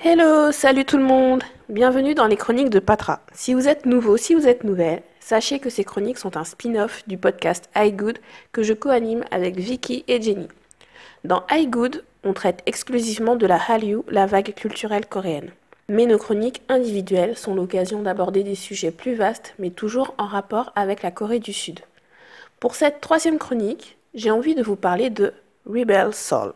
Hello, salut tout le monde Bienvenue dans les chroniques de Patra. Si vous êtes nouveau, si vous êtes nouvelle, sachez que ces chroniques sont un spin-off du podcast iGood que je co-anime avec Vicky et Jenny. Dans iGood, on traite exclusivement de la Hallyu, la vague culturelle coréenne. Mais nos chroniques individuelles sont l'occasion d'aborder des sujets plus vastes, mais toujours en rapport avec la Corée du Sud. Pour cette troisième chronique, j'ai envie de vous parler de Rebel Soul.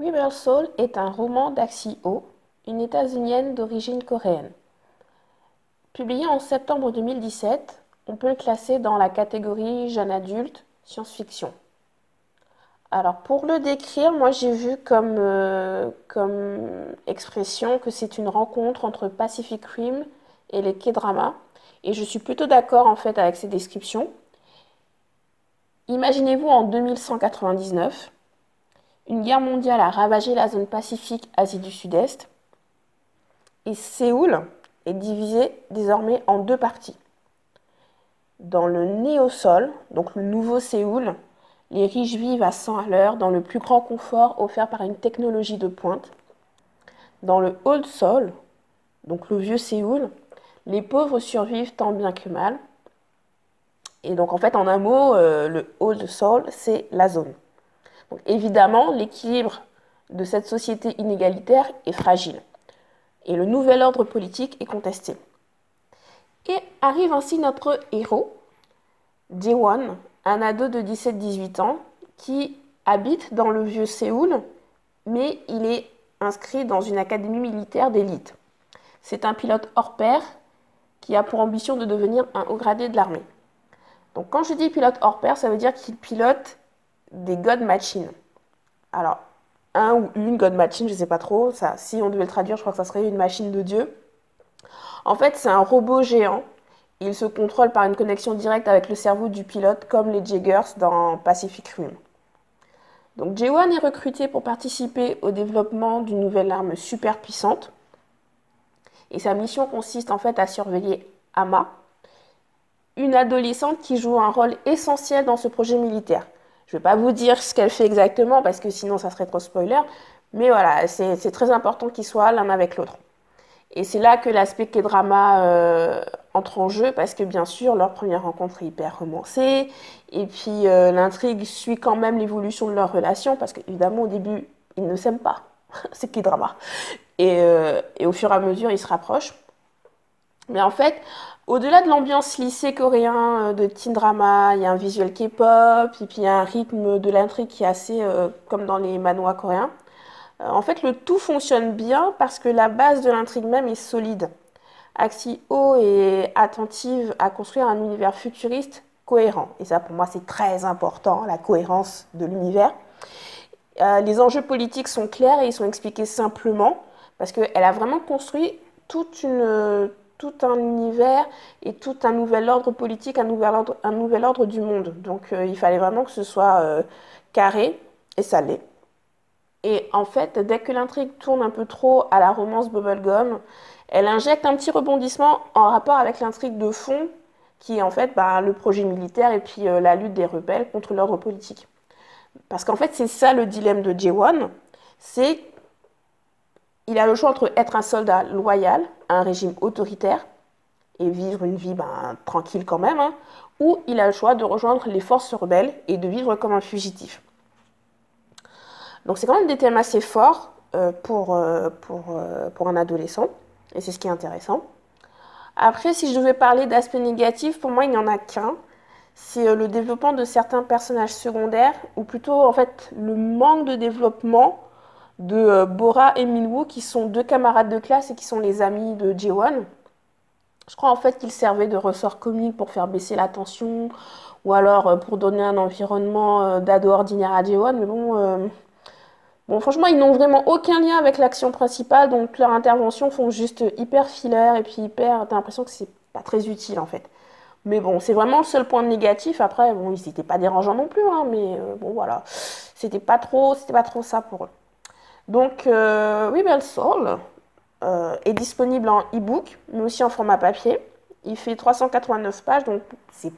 Rebel Soul est un roman d'Axi Ho, une états-unienne d'origine coréenne. Publié en septembre 2017, on peut le classer dans la catégorie jeune adulte, science-fiction. Alors pour le décrire, moi j'ai vu comme, euh, comme expression que c'est une rencontre entre Pacific Rim et les K-dramas. Et je suis plutôt d'accord en fait avec ces descriptions. Imaginez-vous en 2199, une guerre mondiale a ravagé la zone Pacifique Asie du Sud-Est et Séoul est divisé désormais en deux parties. Dans le néo-sol, donc le nouveau Séoul, les riches vivent à 100 à l'heure dans le plus grand confort offert par une technologie de pointe. Dans le Old Seoul, donc le vieux Séoul, les pauvres survivent tant bien que mal. Et donc en fait, en un mot, euh, le Old Seoul, c'est la zone évidemment, l'équilibre de cette société inégalitaire est fragile et le nouvel ordre politique est contesté. Et arrive ainsi notre héros, Jaewon, un ado de 17-18 ans qui habite dans le vieux Séoul, mais il est inscrit dans une académie militaire d'élite. C'est un pilote hors pair qui a pour ambition de devenir un haut gradé de l'armée. Donc quand je dis pilote hors pair, ça veut dire qu'il pilote des God Machines. Alors, un ou une God Machine, je ne sais pas trop. Si on devait le traduire, je crois que ça serait une machine de Dieu. En fait, c'est un robot géant. Il se contrôle par une connexion directe avec le cerveau du pilote, comme les Jaggers dans Pacific Rim. Donc, J1 est recruté pour participer au développement d'une nouvelle arme super puissante. Et sa mission consiste en fait à surveiller Ama, une adolescente qui joue un rôle essentiel dans ce projet militaire. Je ne vais pas vous dire ce qu'elle fait exactement parce que sinon ça serait trop spoiler. Mais voilà, c'est très important qu'ils soient l'un avec l'autre. Et c'est là que l'aspect K-drama euh, entre en jeu parce que bien sûr leur première rencontre est hyper romancée et puis euh, l'intrigue suit quand même l'évolution de leur relation parce qu'évidemment au début ils ne s'aiment pas, c'est K-drama. Euh, et, au fur et à mesure ils se rapprochent. Mais en fait, au-delà de l'ambiance lycée coréen euh, de teen drama, il y a un visuel K-pop, et puis il y a un rythme de l'intrigue qui est assez euh, comme dans les manois coréens. Euh, en fait, le tout fonctionne bien parce que la base de l'intrigue même est solide. Axi O est attentive à construire un univers futuriste cohérent. Et ça, pour moi, c'est très important, la cohérence de l'univers. les enjeux politiques sont clairs et ils sont expliqués simplement parce qu'elle a vraiment construit toute une, tout un univers et tout un nouvel ordre politique, un nouvel ordre, un nouvel ordre du monde. Donc euh, il fallait vraiment que ce soit euh, carré et salé. Et en fait, dès que l'intrigue tourne un peu trop à la romance bubblegum, elle injecte un petit rebondissement en rapport avec l'intrigue de fond, qui est en fait bah, le projet militaire et puis euh, la lutte des rebelles contre l'ordre politique. Parce qu'en fait, c'est ça le dilemme de J1, c'est il a le choix entre être un soldat loyal à un régime autoritaire et vivre une vie ben, tranquille quand même, hein, ou il a le choix de rejoindre les forces rebelles et de vivre comme un fugitif. Donc c'est quand même des thèmes assez forts euh, pour, euh, euh, pour un adolescent, et c'est ce qui est intéressant. Après, si je devais parler d'aspects négatifs, pour moi, il n'y en a qu'un. C'est le développement de certains personnages secondaires, ou plutôt en fait le manque de développement de euh, Bora et Minwoo, qui sont deux camarades de classe et qui sont les amis de J1. Je crois en fait qu'ils servaient de ressort comique pour faire baisser la tension ou alors euh, pour donner un environnement euh, d'ado ordinaire à J1. Mais bon, franchement, ils n'ont vraiment aucun lien avec l'action principale, donc leurs interventions font juste hyper filler et puis hyper. T'as l'impression que c'est pas très utile en fait. Mais bon, c'est vraiment le seul point négatif. Après, bon, ils n'étaient pas dérangeants non plus, hein, mais bon voilà, c'était pas c'était pas trop ça pour eux. Donc, euh, Soul euh, est disponible en e-book, mais aussi en format papier. Il fait 389 pages, donc c'est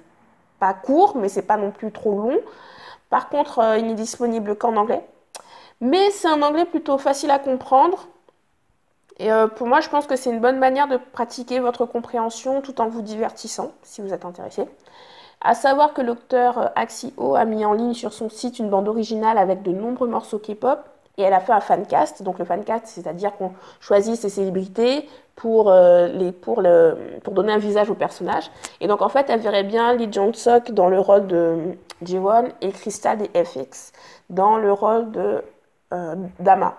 pas court, mais c'est pas non plus trop long. Par contre, euh, il n'est disponible qu'en anglais. Mais c'est un anglais plutôt facile à comprendre. Et euh, pour moi, je pense que c'est une bonne manière de pratiquer votre compréhension tout en vous divertissant, si vous êtes intéressé. À savoir que l'auteur Axio a mis en ligne sur son site une bande originale avec de nombreux morceaux K-pop et elle a fait un fancast. Donc le fancast, c'est-à-dire qu'on choisit ses célébrités pour, les, pour, le, pour donner un visage au personnage. Et donc en fait, elle verrait bien Lee Jong-suk dans le rôle de Jiwon et Crystal des FX dans le rôle de euh, Dama.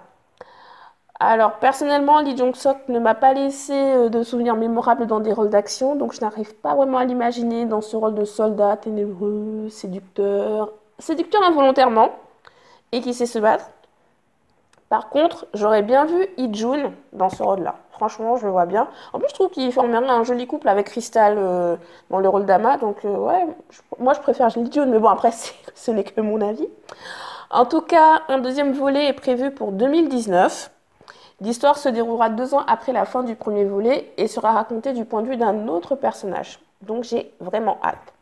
Alors personnellement, Lee Jong-suk ne m'a pas laissé euh, de souvenirs mémorables dans des rôles d'action, donc je n'arrive pas vraiment à l'imaginer dans ce rôle de soldat ténébreux, séducteur, séducteur involontairement, et qui sait se battre. Par contre, j'aurais bien vu Lee dans ce rôle-là. Franchement, je le vois bien. En plus, je trouve qu'il formerait un joli couple avec Crystal euh, dans le rôle d'Ama. Donc, euh, ouais, moi, je préfère Lee mais bon, après, ce n'est que mon avis. En tout cas, un deuxième volet est prévu pour 2019. L'histoire se déroulera deux ans après la fin du premier volet et sera racontée du point de vue d'un autre personnage. Donc, j'ai vraiment hâte.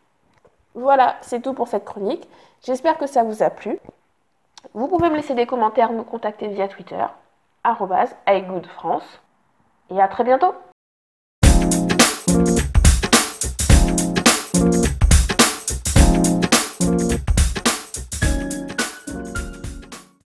Voilà, c'est tout pour cette chronique. J'espère que ça vous a plu. Vous pouvez me laisser des commentaires, me contacter via Twitter, France. Et à très bientôt